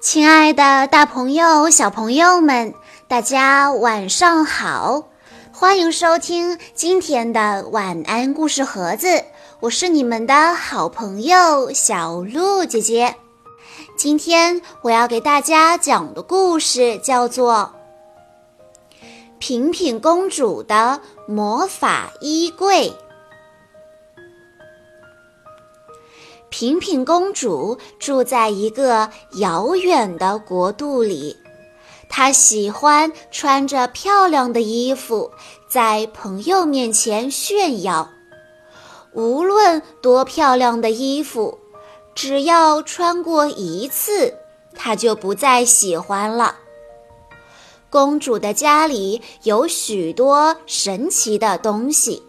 亲爱的，大朋友、小朋友们，大家晚上好！欢迎收听今天的晚安故事盒子，我是你们的好朋友小鹿姐姐。今天我要给大家讲的故事叫做《平平公主的魔法衣柜》。平平公主住在一个遥远的国度里，她喜欢穿着漂亮的衣服，在朋友面前炫耀。无论多漂亮的衣服，只要穿过一次，她就不再喜欢了。公主的家里有许多神奇的东西。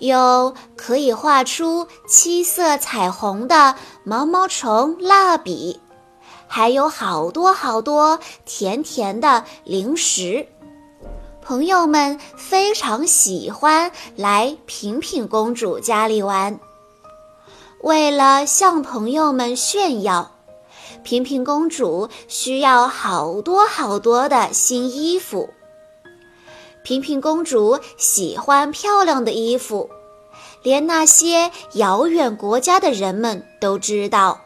有可以画出七色彩虹的毛毛虫蜡笔，还有好多好多甜甜的零食。朋友们非常喜欢来平平公主家里玩。为了向朋友们炫耀，平平公主需要好多好多的新衣服。平平公主喜欢漂亮的衣服，连那些遥远国家的人们都知道。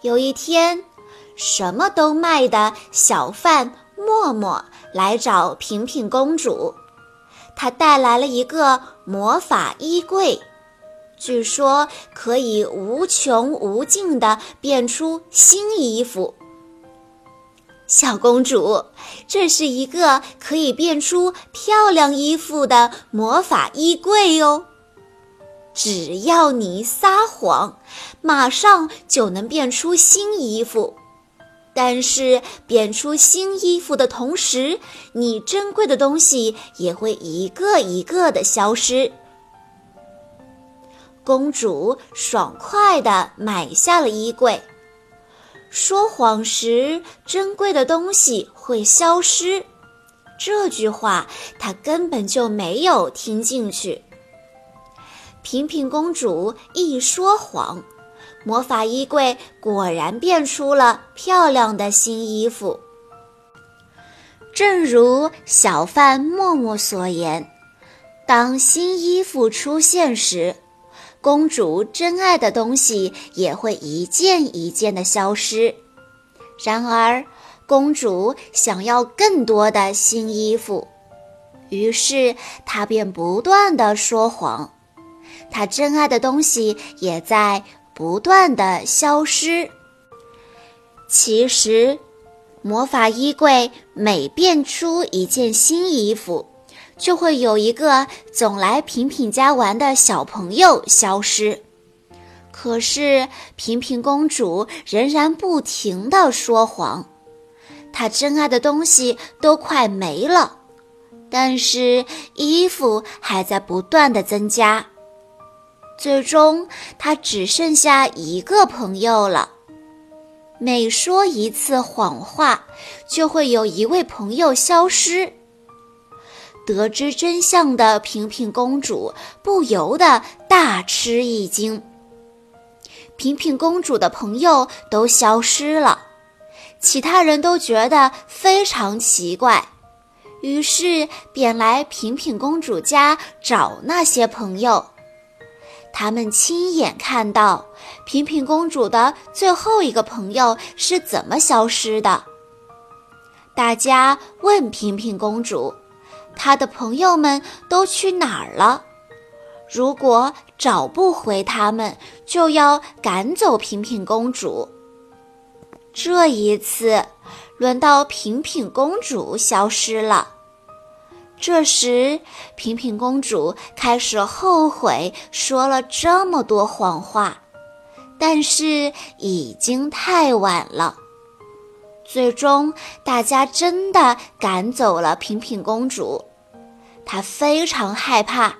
有一天，什么都卖的小贩默默来找平平公主，他带来了一个魔法衣柜，据说可以无穷无尽地变出新衣服。小公主，这是一个可以变出漂亮衣服的魔法衣柜哟！只要你撒谎，马上就能变出新衣服。但是变出新衣服的同时，你珍贵的东西也会一个一个的消失。公主爽快地买下了衣柜。说谎时，珍贵的东西会消失。这句话他根本就没有听进去。平平公主一说谎，魔法衣柜果然变出了漂亮的新衣服。正如小贩默默所言，当新衣服出现时。公主珍爱的东西也会一件一件的消失。然而，公主想要更多的新衣服，于是她便不断的说谎。她珍爱的东西也在不断的消失。其实，魔法衣柜每变出一件新衣服。就会有一个总来平平家玩的小朋友消失，可是平平公主仍然不停地说谎，她珍爱的东西都快没了，但是衣服还在不断的增加，最终她只剩下一个朋友了。每说一次谎话，就会有一位朋友消失。得知真相的平平公主不由得大吃一惊。平平公主的朋友都消失了，其他人都觉得非常奇怪，于是便来平平公主家找那些朋友。他们亲眼看到平平公主的最后一个朋友是怎么消失的。大家问平平公主。他的朋友们都去哪儿了？如果找不回他们，就要赶走平平公主。这一次，轮到平平公主消失了。这时，平平公主开始后悔说了这么多谎话，但是已经太晚了。最终，大家真的赶走了平平公主。她非常害怕，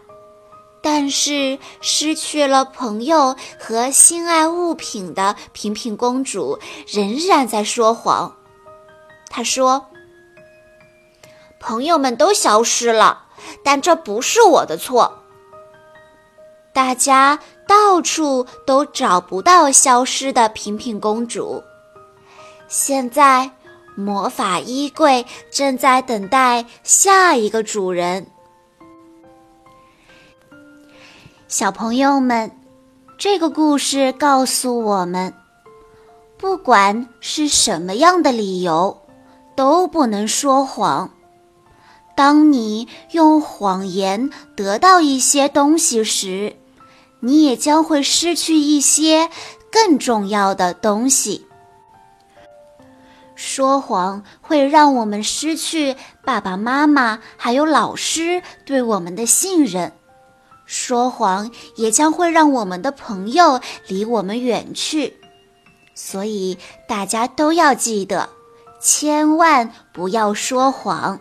但是失去了朋友和心爱物品的平平公主仍然在说谎。她说：“朋友们都消失了，但这不是我的错。”大家到处都找不到消失的平平公主。现在，魔法衣柜正在等待下一个主人。小朋友们，这个故事告诉我们，不管是什么样的理由，都不能说谎。当你用谎言得到一些东西时，你也将会失去一些更重要的东西。说谎会让我们失去爸爸妈妈还有老师对我们的信任。说谎也将会让我们的朋友离我们远去，所以大家都要记得，千万不要说谎。